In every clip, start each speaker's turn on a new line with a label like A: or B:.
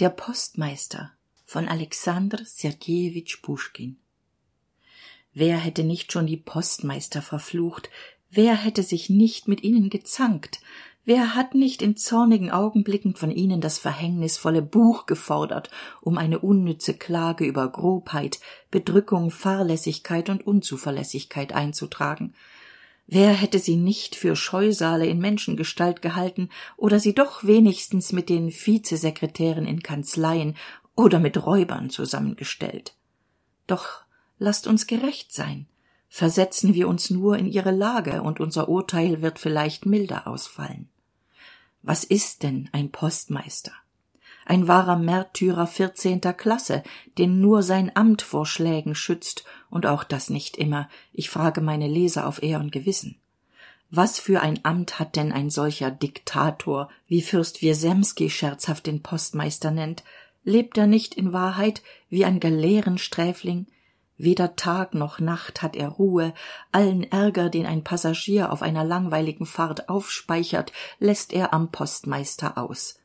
A: Der Postmeister von Alexander Sergejewitsch Puschkin. Wer hätte nicht schon die Postmeister verflucht, wer hätte sich nicht mit ihnen gezankt, wer hat nicht in zornigen Augenblicken von ihnen das verhängnisvolle Buch gefordert, um eine unnütze Klage über Grobheit, Bedrückung, Fahrlässigkeit und Unzuverlässigkeit einzutragen, Wer hätte sie nicht für Scheusale in Menschengestalt gehalten oder sie doch wenigstens mit den Vizesekretären in Kanzleien oder mit Räubern zusammengestellt? Doch lasst uns gerecht sein. Versetzen wir uns nur in ihre Lage, und unser Urteil wird vielleicht milder ausfallen. Was ist denn ein Postmeister? Ein wahrer Märtyrer vierzehnter Klasse, den nur sein Amt vor Schlägen schützt, und auch das nicht immer. Ich frage meine Leser auf Ehr und Gewissen. Was für ein Amt hat denn ein solcher Diktator, wie Fürst Wiesemski scherzhaft den Postmeister nennt? Lebt er nicht in Wahrheit wie ein Galeerensträfling? Weder Tag noch Nacht hat er Ruhe, allen Ärger, den ein Passagier auf einer langweiligen Fahrt aufspeichert, lässt er am Postmeister aus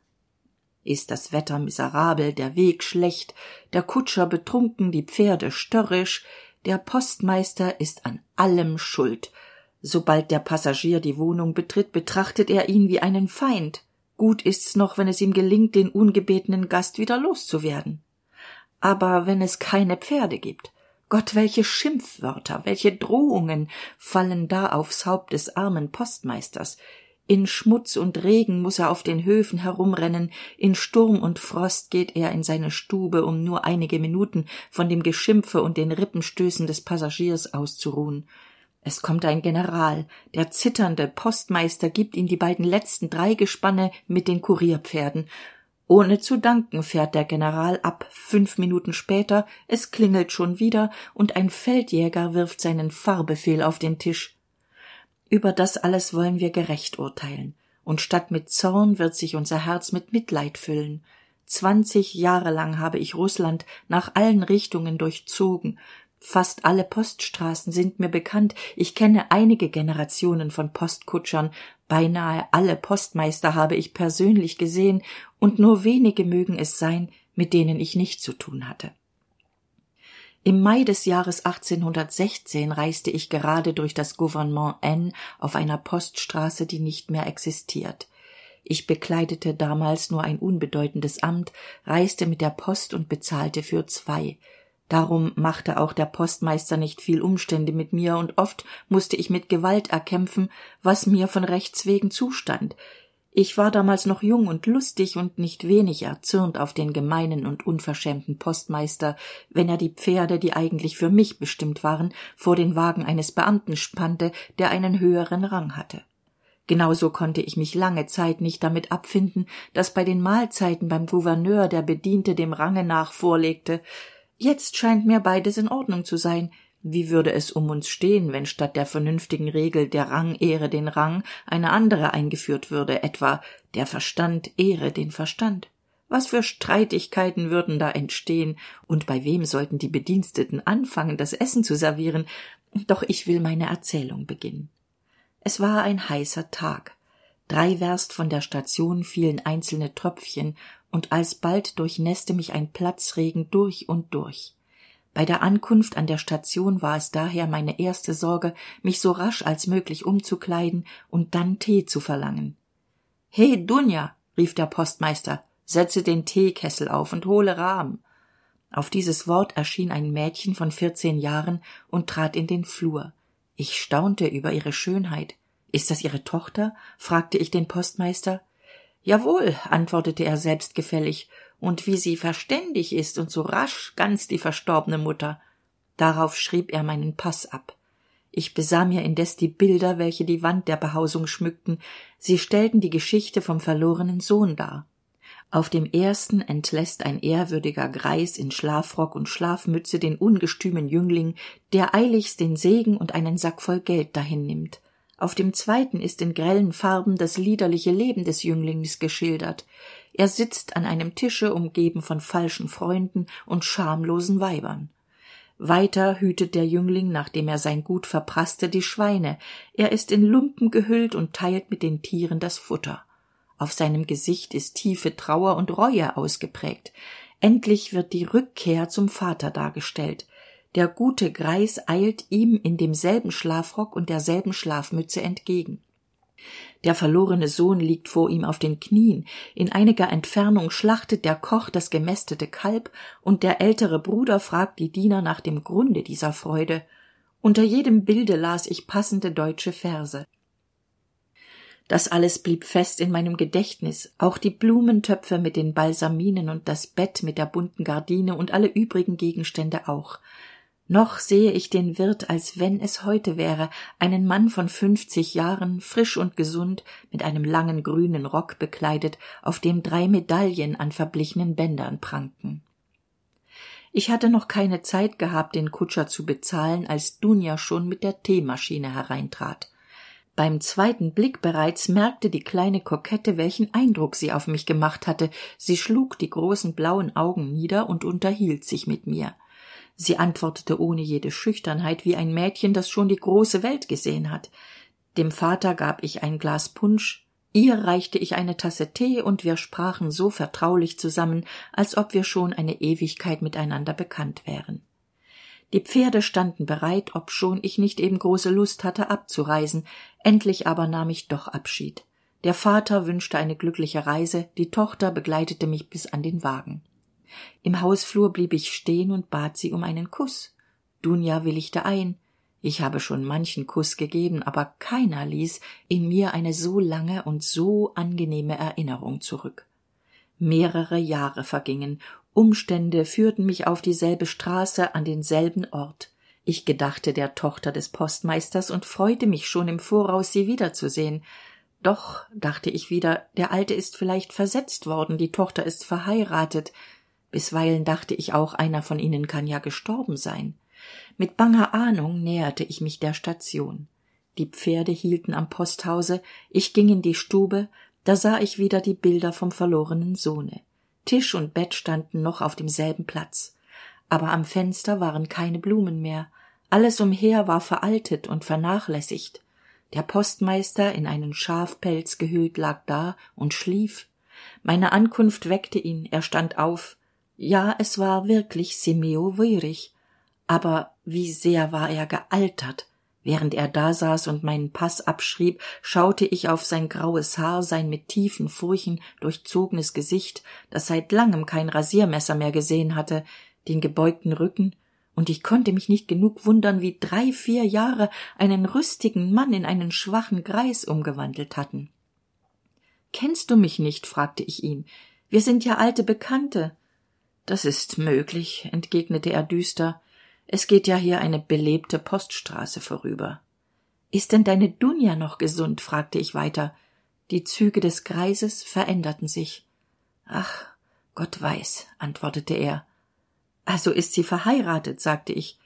A: ist das Wetter miserabel, der Weg schlecht, der Kutscher betrunken, die Pferde störrisch, der Postmeister ist an allem schuld. Sobald der Passagier die Wohnung betritt, betrachtet er ihn wie einen Feind. Gut ist's noch, wenn es ihm gelingt, den ungebetenen Gast wieder loszuwerden. Aber wenn es keine Pferde gibt, Gott, welche Schimpfwörter, welche Drohungen fallen da aufs Haupt des armen Postmeisters, in Schmutz und Regen muss er auf den Höfen herumrennen, in Sturm und Frost geht er in seine Stube, um nur einige Minuten von dem Geschimpfe und den Rippenstößen des Passagiers auszuruhen. Es kommt ein General, der zitternde Postmeister gibt ihm die beiden letzten drei Gespanne mit den Kurierpferden. Ohne zu danken fährt der General ab. Fünf Minuten später, es klingelt schon wieder, und ein Feldjäger wirft seinen Fahrbefehl auf den Tisch. Über das alles wollen wir gerecht urteilen, und statt mit Zorn wird sich unser Herz mit Mitleid füllen. Zwanzig Jahre lang habe ich Russland nach allen Richtungen durchzogen, Fast alle Poststraßen sind mir bekannt, ich kenne einige Generationen von Postkutschern, beinahe alle Postmeister habe ich persönlich gesehen, und nur wenige mögen es sein, mit denen ich nicht zu tun hatte. Im Mai des Jahres 1816 reiste ich gerade durch das Gouvernement N auf einer Poststraße, die nicht mehr existiert. Ich bekleidete damals nur ein unbedeutendes Amt, reiste mit der Post und bezahlte für zwei. Darum machte auch der Postmeister nicht viel Umstände mit mir, und oft musste ich mit Gewalt erkämpfen, was mir von Rechts wegen zustand. Ich war damals noch jung und lustig und nicht wenig erzürnt auf den gemeinen und unverschämten Postmeister, wenn er die Pferde, die eigentlich für mich bestimmt waren, vor den Wagen eines Beamten spannte, der einen höheren Rang hatte. Genauso konnte ich mich lange Zeit nicht damit abfinden, dass bei den Mahlzeiten beim Gouverneur der Bediente dem Range nach vorlegte. Jetzt scheint mir beides in Ordnung zu sein. Wie würde es um uns stehen, wenn statt der vernünftigen Regel der Rang ehre den Rang eine andere eingeführt würde, etwa der Verstand ehre den Verstand? Was für Streitigkeiten würden da entstehen, und bei wem sollten die Bediensteten anfangen, das Essen zu servieren? Doch ich will meine Erzählung beginnen. Es war ein heißer Tag. Drei Werst von der Station fielen einzelne Tröpfchen, und alsbald durchnäßte mich ein Platzregen durch und durch. Bei der Ankunft an der Station war es daher meine erste Sorge, mich so rasch als möglich umzukleiden und dann Tee zu verlangen. He, Dunja, rief der Postmeister, setze den Teekessel auf und hole Rahm. Auf dieses Wort erschien ein Mädchen von vierzehn Jahren und trat in den Flur. Ich staunte über ihre Schönheit. Ist das Ihre Tochter? fragte ich den Postmeister. Jawohl, antwortete er selbstgefällig und wie sie verständig ist und so rasch ganz die verstorbene Mutter. Darauf schrieb er meinen Pass ab. Ich besah mir indes die Bilder, welche die Wand der Behausung schmückten. Sie stellten die Geschichte vom verlorenen Sohn dar. Auf dem ersten entlässt ein ehrwürdiger Greis in Schlafrock und Schlafmütze den ungestümen Jüngling, der eiligst den Segen und einen Sack voll Geld dahin nimmt. Auf dem zweiten ist in grellen Farben das liederliche Leben des Jünglings geschildert er sitzt an einem tische umgeben von falschen freunden und schamlosen weibern weiter hütet der jüngling nachdem er sein gut verpraßte die schweine er ist in lumpen gehüllt und teilt mit den tieren das futter auf seinem Gesicht ist tiefe Trauer und Reue ausgeprägt. Endlich wird die Rückkehr zum Vater dargestellt. Der gute Greis eilt ihm in demselben Schlafrock und derselben Schlafmütze entgegen. Der verlorene Sohn liegt vor ihm auf den Knien, in einiger Entfernung schlachtet der Koch das gemästete Kalb, und der ältere Bruder fragt die Diener nach dem Grunde dieser Freude. Unter jedem Bilde las ich passende deutsche Verse. Das alles blieb fest in meinem Gedächtnis, auch die Blumentöpfe mit den Balsaminen und das Bett mit der bunten Gardine und alle übrigen Gegenstände auch. Noch sehe ich den Wirt, als wenn es heute wäre, einen Mann von fünfzig Jahren, frisch und gesund, mit einem langen grünen Rock bekleidet, auf dem drei Medaillen an verblichenen Bändern pranken. Ich hatte noch keine Zeit gehabt, den Kutscher zu bezahlen, als Dunja schon mit der Teemaschine hereintrat. Beim zweiten Blick bereits merkte die kleine Kokette, welchen Eindruck sie auf mich gemacht hatte. Sie schlug die großen blauen Augen nieder und unterhielt sich mit mir. Sie antwortete ohne jede Schüchternheit wie ein Mädchen, das schon die große Welt gesehen hat. Dem Vater gab ich ein Glas Punsch, ihr reichte ich eine Tasse Tee und wir sprachen so vertraulich zusammen, als ob wir schon eine Ewigkeit miteinander bekannt wären. Die pferde standen bereit obschon ich nicht eben große lust hatte abzureisen. Endlich aber nahm ich doch abschied. Der vater wünschte eine glückliche reise die tochter begleitete mich bis an den wagen im hausflur blieb ich stehen und bat sie um einen kuß dunja willigte ein. Ich habe schon manchen kuß gegeben aber keiner ließ in mir eine so lange und so angenehme erinnerung zurück. Mehrere jahre vergingen. Umstände führten mich auf dieselbe straße an denselben ort. Ich gedachte der tochter des postmeisters und freute mich schon im voraus sie wiederzusehen. Doch dachte ich wieder der alte ist vielleicht versetzt worden die tochter ist verheiratet bisweilen dachte ich auch einer von ihnen kann ja gestorben sein. Mit banger ahnung näherte ich mich der station. Die pferde hielten am posthause ich ging in die stube da sah ich wieder die bilder vom verlorenen sohne. Tisch und bett standen noch auf demselben platz. Aber am fenster waren keine blumen mehr. Alles umher war veraltet und vernachlässigt. Der postmeister in einen schafpelz gehüllt lag da und schlief. Meine ankunft weckte ihn er stand auf ja es war wirklich simeo wöhrig aber wie sehr war er gealtert. Während er dasaß und meinen paß abschrieb schaute ich auf sein graues haar sein mit tiefen furchen durchzogenes gesicht das seit langem kein rasiermesser mehr gesehen hatte den gebeugten rücken. Und ich konnte mich nicht genug wundern wie drei vier jahre einen rüstigen mann in einen schwachen greis umgewandelt hatten. Kennst du mich nicht? fragte ich ihn. Wir sind ja alte bekannte das ist möglich entgegnete er düster. Es geht ja hier eine belebte poststraße vorüber. Ist denn deine dunja noch gesund? fragte ich weiter. Die züge des greises veränderten sich. Ach gott weiß antwortete er. Also ist sie verheiratet sagte ich.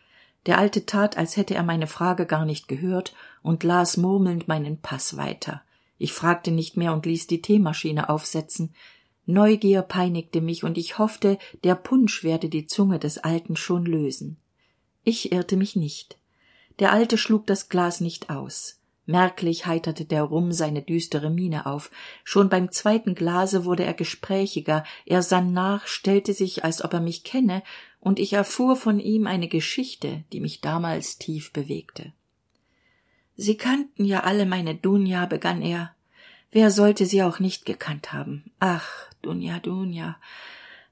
A: Der alte tat als hätte er meine frage gar nicht gehört und las murmelnd meinen paß weiter. Ich fragte nicht mehr und ließ die teemaschine aufsetzen neugier peinigte mich und ich hoffte der punsch werde die zunge des alten schon lösen. Ich irrte mich nicht. Der alte schlug das glas nicht aus. Merklich heiterte der rum seine düstere miene auf. Schon beim zweiten glase wurde er gesprächiger. Er sann nach stellte sich als ob er mich kenne und ich erfuhr von ihm eine geschichte die mich damals tief bewegte. Sie kannten ja alle meine dunja begann er. Wer sollte sie auch nicht gekannt haben? Ach dunja dunja.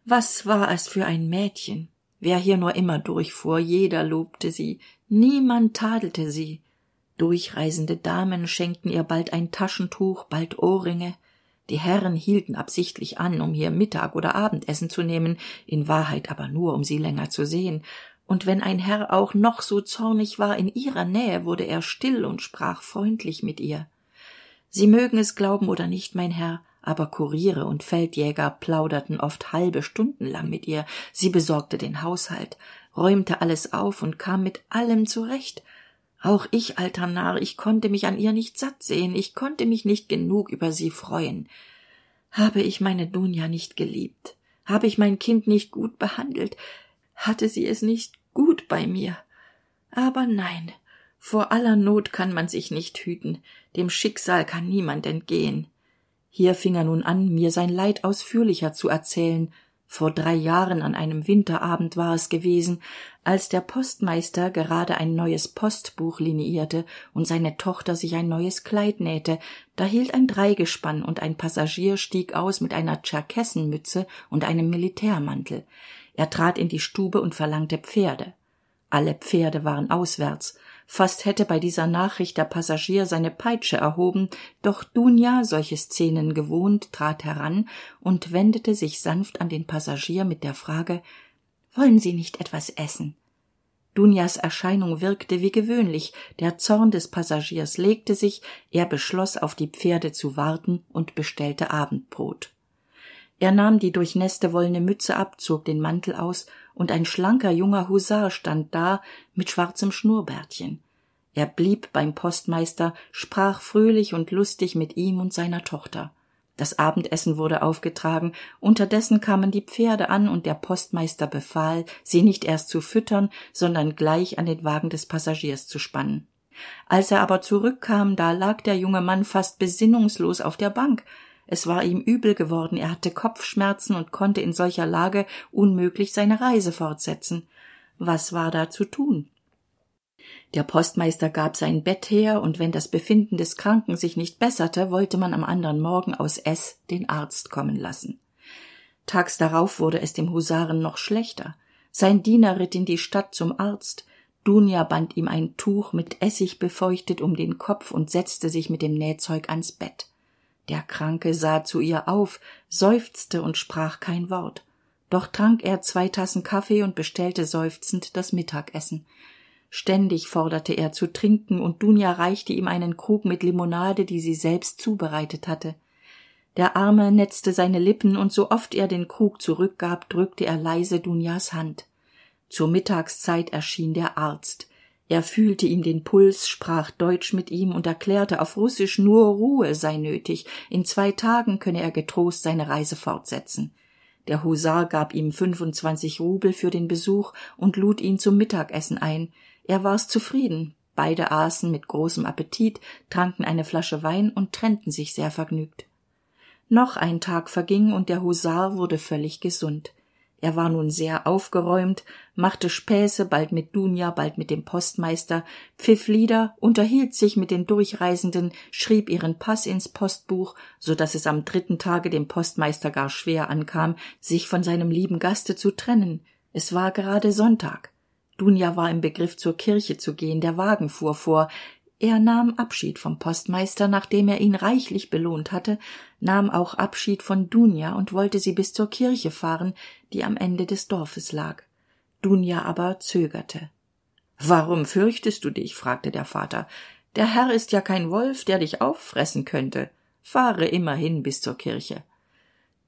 A: Was war es für ein mädchen? Wer hier nur immer durchfuhr jeder lobte sie niemand tadelte sie. Durchreisende damen schenkten ihr bald ein taschentuch bald ohrringe. Die herren hielten absichtlich an um hier mittag oder abendessen zu nehmen in wahrheit aber nur um sie länger zu sehen. Und wenn ein herr auch noch so zornig war in ihrer nähe wurde er still und sprach freundlich mit ihr. Sie mögen es glauben oder nicht mein herr aber kuriere und feldjäger plauderten oft halbe stunden lang mit ihr. Sie besorgte den haushalt räumte alles auf und kam mit allem zurecht. Auch ich alter narr ich konnte mich an ihr nicht satt sehen. Ich konnte mich nicht genug über sie freuen. Habe ich meine dunja nicht geliebt? Habe ich mein kind nicht gut behandelt? Hatte sie es nicht gut bei mir? Aber nein vor aller not kann man sich nicht hüten. Dem schicksal kann niemand entgehen hier fing er nun an mir sein leid ausführlicher zu erzählen. Vor drei jahren an einem winterabend war es gewesen als der postmeister gerade ein neues postbuch liniierte und seine tochter sich ein neues kleid nähte. Da hielt ein dreigespann und ein passagier stieg aus mit einer tscherkessenmütze und einem militärmantel. Er trat in die stube und verlangte pferde. Alle pferde waren auswärts fast hätte bei dieser nachricht der passagier seine peitsche erhoben doch dunja solche szenen gewohnt trat heran und wendete sich sanft an den passagier mit der frage wollen sie nicht etwas essen? Dunjas erscheinung wirkte wie gewöhnlich. Der zorn des passagiers legte sich er beschloss auf die pferde zu warten und bestellte abendbrot. Er nahm die durchnäßte wollene mütze ab zog den mantel aus und ein schlanker junger husar stand da mit schwarzem schnurrbärtchen. Er blieb beim postmeister sprach fröhlich und lustig mit ihm und seiner tochter. Das abendessen wurde aufgetragen unterdessen kamen die pferde an und der postmeister befahl sie nicht erst zu füttern sondern gleich an den wagen des passagiers zu spannen. Als er aber zurückkam da lag der junge mann fast besinnungslos auf der bank es war ihm übel geworden. Er hatte kopfschmerzen und konnte in solcher lage unmöglich seine reise fortsetzen. Was war da zu tun? Der postmeister gab sein bett her und wenn das befinden des kranken sich nicht besserte wollte man am andern morgen aus s den arzt kommen lassen. Tags darauf wurde es dem husaren noch schlechter. Sein diener ritt in die stadt zum arzt. Dunja band ihm ein tuch mit essig befeuchtet um den kopf und setzte sich mit dem nähzeug ans bett der kranke sah zu ihr auf seufzte und sprach kein wort. Doch trank er zwei tassen kaffee und bestellte seufzend das mittagessen. Ständig forderte er zu trinken und dunja reichte ihm einen krug mit limonade die sie selbst zubereitet hatte. Der arme netzte seine lippen und so oft er den krug zurückgab drückte er leise dunjas hand. Zur mittagszeit erschien der arzt er fühlte ihm den puls sprach deutsch mit ihm und erklärte auf russisch nur ruhe sei nötig. In zwei tagen könne er getrost seine reise fortsetzen. Der husar gab ihm fünfundzwanzig rubel für den besuch und lud ihn zum mittagessen ein. Er war's zufrieden. Beide aßen mit großem appetit tranken eine flasche wein und trennten sich sehr vergnügt. Noch ein tag verging und der husar wurde völlig gesund er war nun sehr aufgeräumt machte späße bald mit dunja bald mit dem postmeister pfiff lieder unterhielt sich mit den durchreisenden schrieb ihren paß ins postbuch so dass es am dritten tage dem postmeister gar schwer ankam sich von seinem lieben gaste zu trennen. Es war gerade sonntag. Dunja war im begriff zur kirche zu gehen der wagen fuhr vor er nahm abschied vom postmeister nachdem er ihn reichlich belohnt hatte nahm auch abschied von dunja und wollte sie bis zur kirche fahren die am ende des dorfes lag. Dunja aber zögerte. Warum fürchtest du dich? fragte der vater. Der herr ist ja kein wolf der dich auffressen könnte. Fahre immerhin bis zur kirche.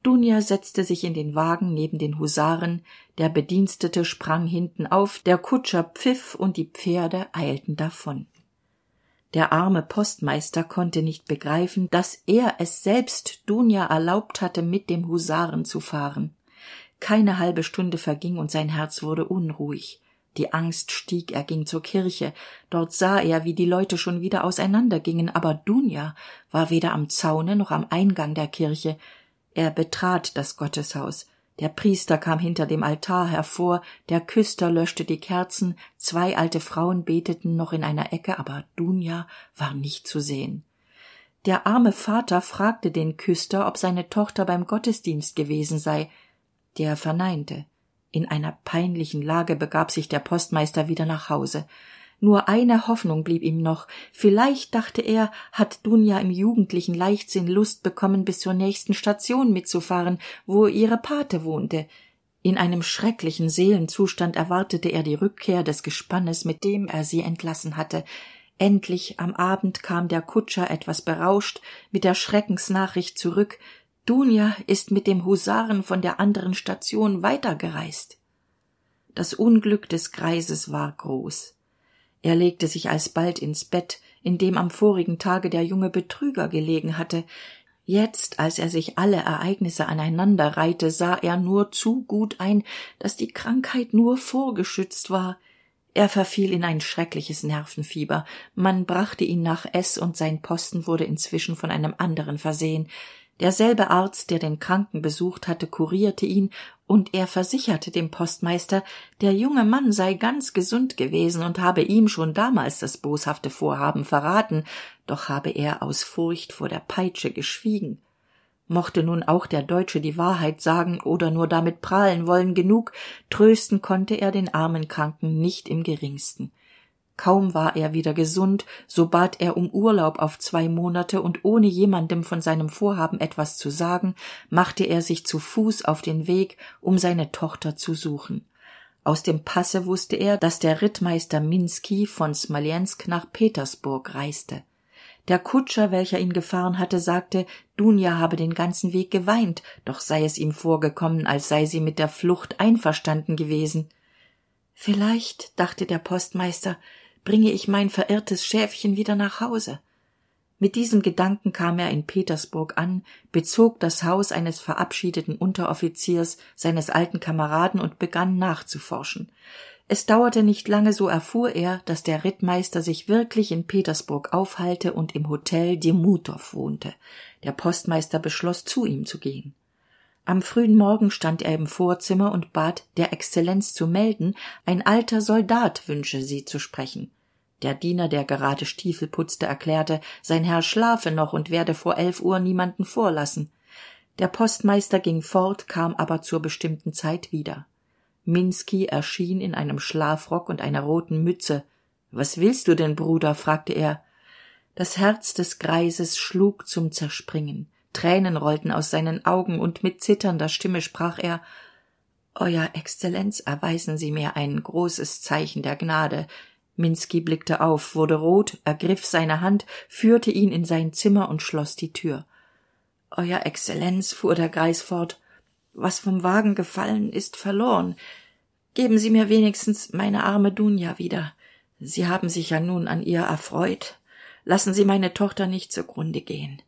A: Dunja setzte sich in den wagen neben den husaren der bedienstete sprang hinten auf der kutscher pfiff und die pferde eilten davon der arme postmeister konnte nicht begreifen dass er es selbst dunja erlaubt hatte mit dem husaren zu fahren. Keine halbe stunde verging und sein herz wurde unruhig. Die angst stieg er ging zur kirche. Dort sah er wie die leute schon wieder auseinandergingen aber dunja war weder am zaune noch am eingang der kirche. Er betrat das gotteshaus der priester kam hinter dem altar hervor der küster löschte die kerzen zwei alte frauen beteten noch in einer ecke aber dunja war nicht zu sehen. Der arme vater fragte den küster ob seine tochter beim gottesdienst gewesen sei. Der verneinte. In einer peinlichen lage begab sich der postmeister wieder nach hause nur eine hoffnung blieb ihm noch. Vielleicht dachte er hat dunja im jugendlichen leichtsinn lust bekommen bis zur nächsten station mitzufahren wo ihre pate wohnte. In einem schrecklichen seelenzustand erwartete er die rückkehr des gespannes mit dem er sie entlassen hatte. Endlich am abend kam der kutscher etwas berauscht mit der schreckensnachricht zurück. Dunja ist mit dem husaren von der anderen station weitergereist. Das unglück des greises war groß er legte sich alsbald ins bett in dem am vorigen tage der junge betrüger gelegen hatte. Jetzt als er sich alle ereignisse aneinanderreihte sah er nur zu gut ein dass die krankheit nur vorgeschützt war. Er verfiel in ein schreckliches nervenfieber. Man brachte ihn nach s und sein posten wurde inzwischen von einem anderen versehen derselbe arzt der den kranken besucht hatte kurierte ihn und er versicherte dem postmeister der junge mann sei ganz gesund gewesen und habe ihm schon damals das boshafte vorhaben verraten doch habe er aus furcht vor der peitsche geschwiegen. Mochte nun auch der deutsche die wahrheit sagen oder nur damit prahlen wollen genug trösten konnte er den armen kranken nicht im geringsten kaum war er wieder gesund so bat er um urlaub auf zwei monate und ohne jemandem von seinem vorhaben etwas zu sagen machte er sich zu fuß auf den weg um seine tochter zu suchen. Aus dem passe wusste er dass der rittmeister minski von smolensk nach petersburg reiste. Der kutscher welcher ihn gefahren hatte sagte dunja habe den ganzen weg geweint doch sei es ihm vorgekommen als sei sie mit der flucht einverstanden gewesen. Vielleicht dachte der postmeister bringe ich mein verirrtes schäfchen wieder nach hause. Mit diesem gedanken kam er in petersburg an bezog das haus eines verabschiedeten unteroffiziers seines alten kameraden und begann nachzuforschen. Es dauerte nicht lange so erfuhr er dass der rittmeister sich wirklich in petersburg aufhalte und im hotel demutow wohnte. Der postmeister beschloss zu ihm zu gehen. Am frühen morgen stand er im vorzimmer und bat der exzellenz zu melden ein alter soldat wünsche sie zu sprechen der diener der gerade stiefel putzte erklärte sein herr schlafe noch und werde vor elf uhr niemanden vorlassen. Der postmeister ging fort kam aber zur bestimmten zeit wieder. Minski erschien in einem schlafrock und einer roten mütze. Was willst du denn bruder? fragte er. Das herz des greises schlug zum zerspringen. Tränen rollten aus seinen augen und mit zitternder stimme sprach er euer exzellenz erweisen sie mir ein großes zeichen der gnade minski blickte auf wurde rot ergriff seine hand führte ihn in sein zimmer und schloss die tür. Euer exzellenz fuhr der greis fort was vom wagen gefallen ist verloren. Geben sie mir wenigstens meine arme dunja wieder. Sie haben sich ja nun an ihr erfreut. Lassen sie meine tochter nicht zugrunde gehen.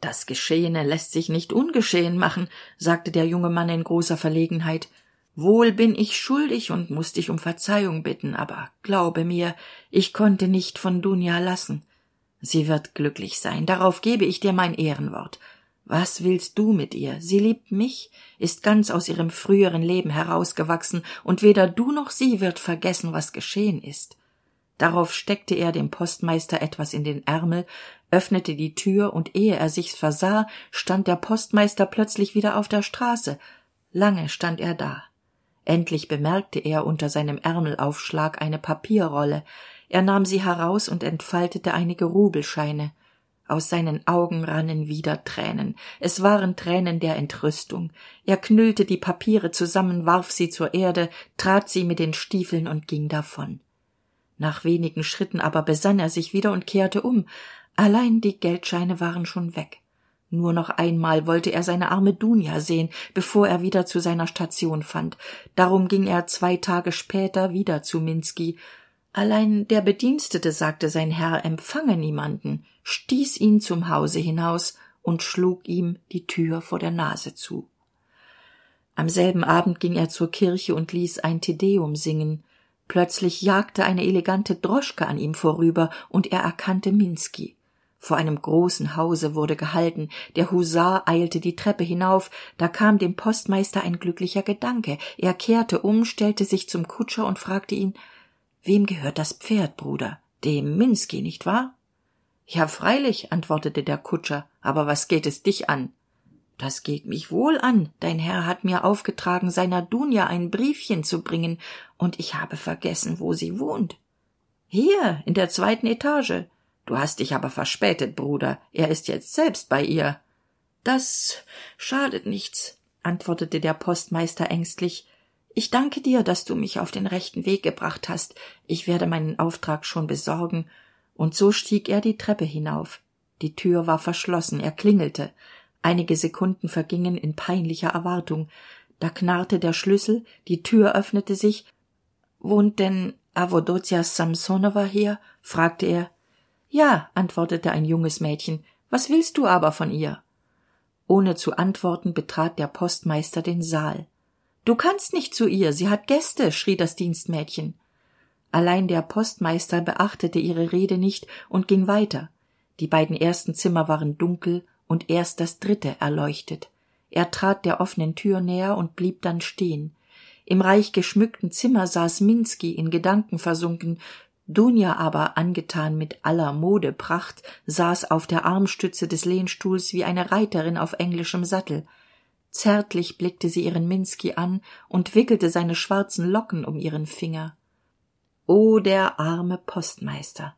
A: Das geschehene lässt sich nicht ungeschehen machen sagte der junge mann in großer verlegenheit wohl bin ich schuldig und muss dich um verzeihung bitten aber glaube mir ich konnte nicht von dunja lassen. Sie wird glücklich sein darauf gebe ich dir mein ehrenwort. Was willst du mit ihr? Sie liebt mich ist ganz aus ihrem früheren leben herausgewachsen und weder du noch sie wird vergessen was geschehen ist. Darauf steckte er dem postmeister etwas in den ärmel öffnete die tür und ehe er sich's versah stand der postmeister plötzlich wieder auf der straße. Lange stand er da endlich bemerkte er unter seinem ärmelaufschlag eine papierrolle. Er nahm sie heraus und entfaltete einige rubelscheine. Aus seinen augen rannen wieder tränen. Es waren tränen der entrüstung. Er knüllte die papiere zusammen warf sie zur erde trat sie mit den stiefeln und ging davon. Nach wenigen schritten aber besann er sich wieder und kehrte um. Allein die geldscheine waren schon weg nur noch einmal wollte er seine arme dunja sehen bevor er wieder zu seiner station fand. Darum ging er zwei tage später wieder zu minski allein der bedienstete sagte sein herr empfange niemanden stieß ihn zum hause hinaus und schlug ihm die tür vor der nase zu. Am selben abend ging er zur kirche und ließ ein tedeum singen. Plötzlich jagte eine elegante droschke an ihm vorüber und er erkannte minski vor einem großen hause wurde gehalten. Der husar eilte die treppe hinauf. Da kam dem postmeister ein glücklicher gedanke. Er kehrte um stellte sich zum kutscher und fragte ihn wem gehört das pferd bruder? Dem minski nicht wahr ja freilich antwortete der kutscher. Aber was geht es dich an das geht mich wohl an. Dein herr hat mir aufgetragen seiner dunja ein briefchen zu bringen. Und ich habe vergessen wo sie wohnt hier in der zweiten etage du hast dich aber verspätet bruder. Er ist jetzt selbst bei ihr. Das schadet nichts antwortete der postmeister ängstlich. Ich danke dir dass du mich auf den rechten weg gebracht hast. Ich werde meinen auftrag schon besorgen. Und so stieg er die treppe hinauf. Die tür war verschlossen er klingelte. Einige sekunden vergingen in peinlicher erwartung. Da knarrte der schlüssel die tür öffnete sich. Wohnt denn awodotja samsonowa hier? fragte er ja antwortete ein junges mädchen was willst du aber von ihr? Ohne zu antworten betrat der postmeister den saal. Du kannst nicht zu ihr sie hat gäste schrie das dienstmädchen. Allein der postmeister beachtete ihre rede nicht und ging weiter. Die beiden ersten zimmer waren dunkel und erst das dritte erleuchtet. Er trat der offenen tür näher und blieb dann stehen. Im reich geschmückten zimmer saß Minsky in gedanken versunken dunja aber angetan mit aller modepracht saß auf der armstütze des lehnstuhls wie eine reiterin auf englischem sattel. Zärtlich blickte sie ihren Minsky an und wickelte seine schwarzen locken um ihren finger. O der arme postmeister!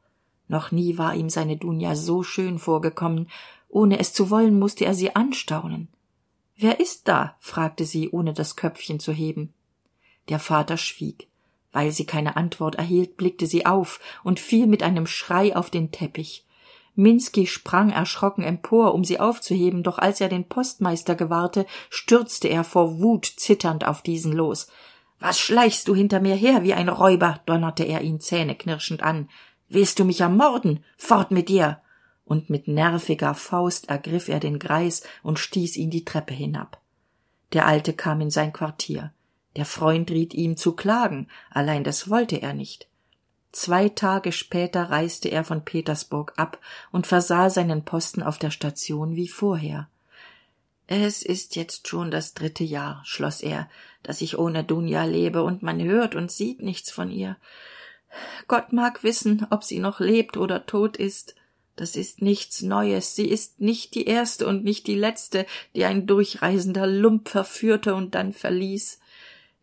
A: Noch nie war ihm seine dunja so schön vorgekommen. Ohne es zu wollen musste er sie anstaunen. Wer ist da? fragte sie ohne das köpfchen zu heben. Der vater schwieg weil sie keine antwort erhielt blickte sie auf und fiel mit einem schrei auf den teppich. Minsky sprang erschrocken empor um sie aufzuheben doch als er den postmeister gewahrte stürzte er vor wut zitternd auf diesen los. Was schleichst du hinter mir her wie ein räuber? donnerte er ihn zähneknirschend an. Willst du mich ermorden? Fort mit dir! Und mit nerviger faust ergriff er den greis und stieß ihn die treppe hinab. Der alte kam in sein quartier der freund riet ihm zu klagen allein das wollte er nicht. Zwei tage später reiste er von petersburg ab und versah seinen posten auf der station wie vorher. Es ist jetzt schon das dritte jahr schloss er dass ich ohne dunja lebe und man hört und sieht nichts von ihr. Gott mag wissen ob sie noch lebt oder tot ist. Das ist nichts neues. Sie ist nicht die erste und nicht die letzte die ein durchreisender lump verführte und dann verließ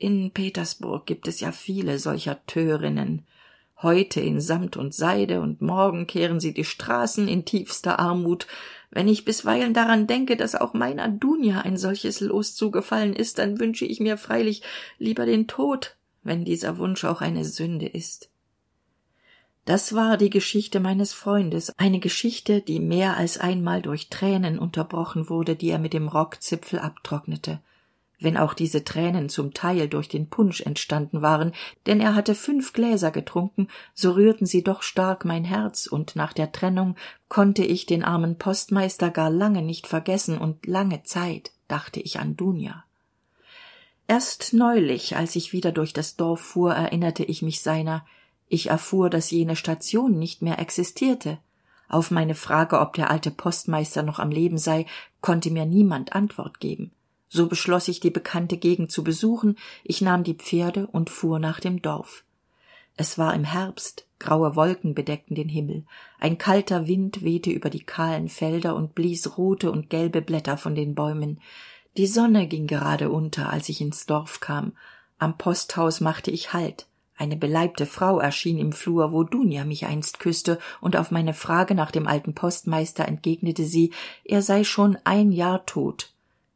A: in petersburg gibt es ja viele solcher törinnen. Heute in samt und seide und morgen kehren sie die straßen in tiefster armut. Wenn ich bisweilen daran denke dass auch meiner dunja ein solches los zugefallen ist dann wünsche ich mir freilich lieber den tod wenn dieser wunsch auch eine sünde ist. Das war die geschichte meines freundes. Eine geschichte die mehr als einmal durch tränen unterbrochen wurde die er mit dem rockzipfel abtrocknete wenn auch diese tränen zum teil durch den punsch entstanden waren denn er hatte fünf gläser getrunken so rührten sie doch stark mein herz und nach der trennung konnte ich den armen postmeister gar lange nicht vergessen und lange zeit dachte ich an dunja. Erst neulich als ich wieder durch das dorf fuhr erinnerte ich mich seiner. Ich erfuhr dass jene station nicht mehr existierte. Auf meine frage ob der alte postmeister noch am leben sei konnte mir niemand antwort geben so beschloss ich die bekannte gegend zu besuchen. Ich nahm die pferde und fuhr nach dem dorf. Es war im herbst graue wolken bedeckten den himmel. Ein kalter wind wehte über die kahlen felder und blies rote und gelbe blätter von den bäumen. Die sonne ging gerade unter als ich ins dorf kam. Am posthaus machte ich halt. Eine beleibte frau erschien im flur wo dunja mich einst küsste und auf meine frage nach dem alten postmeister entgegnete sie er sei schon ein jahr tot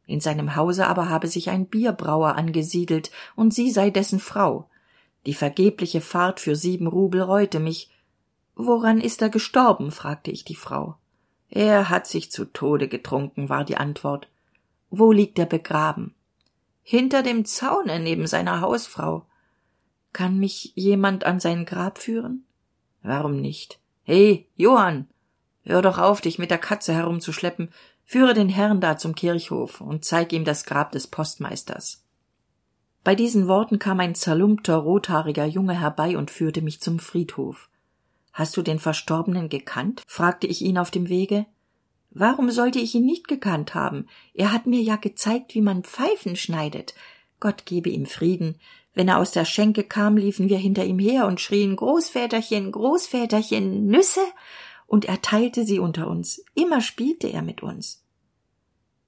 A: in seinem hause aber habe sich ein bierbrauer angesiedelt und sie sei dessen frau. Die vergebliche fahrt für sieben rubel reute mich. Woran ist er gestorben? fragte ich die frau. Er hat sich zu tode getrunken war die antwort. Wo liegt er begraben? Hinter dem zaune neben seiner hausfrau. Kann mich jemand an sein grab führen? Warum nicht? He johann hör doch auf dich mit der katze herumzuschleppen führe den herrn da zum kirchhof und zeig ihm das grab des postmeisters. Bei diesen worten kam ein zerlumpter rothaariger junge herbei und führte mich zum friedhof. Hast du den verstorbenen gekannt? fragte ich ihn auf dem wege. Warum sollte ich ihn nicht gekannt haben? Er hat mir ja gezeigt wie man pfeifen schneidet. Gott gebe ihm frieden. Wenn er aus der schenke kam liefen wir hinter ihm her und schrien großväterchen großväterchen nüsse und er teilte sie unter uns. Immer spielte er mit uns.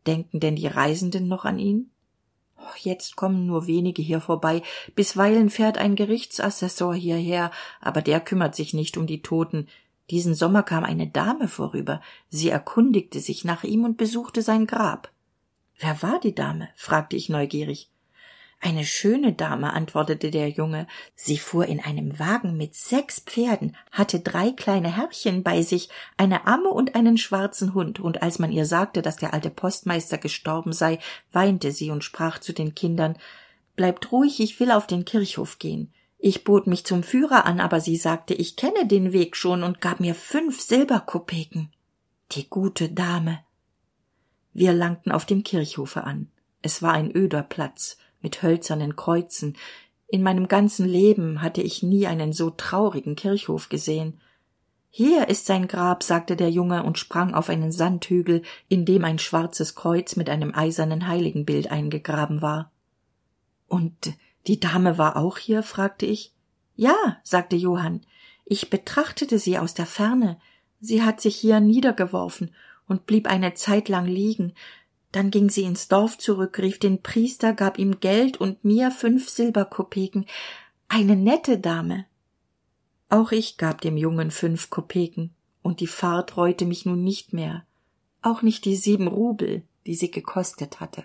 A: Denken denn die reisenden noch an ihn? Jetzt kommen nur wenige hier vorbei. Bisweilen fährt ein gerichtsassessor hierher aber der kümmert sich nicht um die toten. Diesen sommer kam eine dame vorüber. Sie erkundigte sich nach ihm und besuchte sein grab. Wer war die dame? fragte ich neugierig eine schöne dame antwortete der junge. Sie fuhr in einem wagen mit sechs pferden hatte drei kleine herrchen bei sich eine amme und einen schwarzen hund. Und als man ihr sagte dass der alte postmeister gestorben sei weinte sie und sprach zu den kindern bleibt ruhig ich will auf den kirchhof gehen. Ich bot mich zum führer an aber sie sagte ich kenne den weg schon und gab mir fünf silberkopeken. Die gute dame. Wir langten auf dem kirchhofe an. Es war ein öder platz mit hölzernen kreuzen. In meinem ganzen leben hatte ich nie einen so traurigen kirchhof gesehen. Hier ist sein grab sagte der junge und sprang auf einen sandhügel in dem ein schwarzes kreuz mit einem eisernen heiligenbild eingegraben war. Und die dame war auch hier? fragte ich. Ja sagte johann. Ich betrachtete sie aus der ferne. Sie hat sich hier niedergeworfen und blieb eine zeit lang liegen dann ging sie ins dorf zurück rief den priester gab ihm geld und mir fünf silberkopeken. Eine nette dame. Auch ich gab dem jungen fünf kopeken. Und die fahrt reute mich nun nicht mehr. Auch nicht die sieben rubel die sie gekostet hatte